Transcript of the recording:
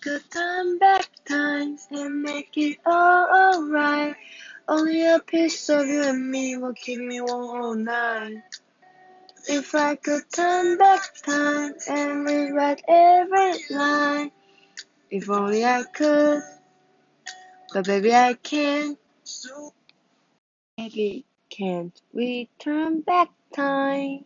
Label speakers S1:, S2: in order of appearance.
S1: could turn back time and make it all alright, only a piece of you and me will keep me warm all night. If I could turn back time and rewrite every line, if only I could, but baby I can't. Baby, can't we turn back time?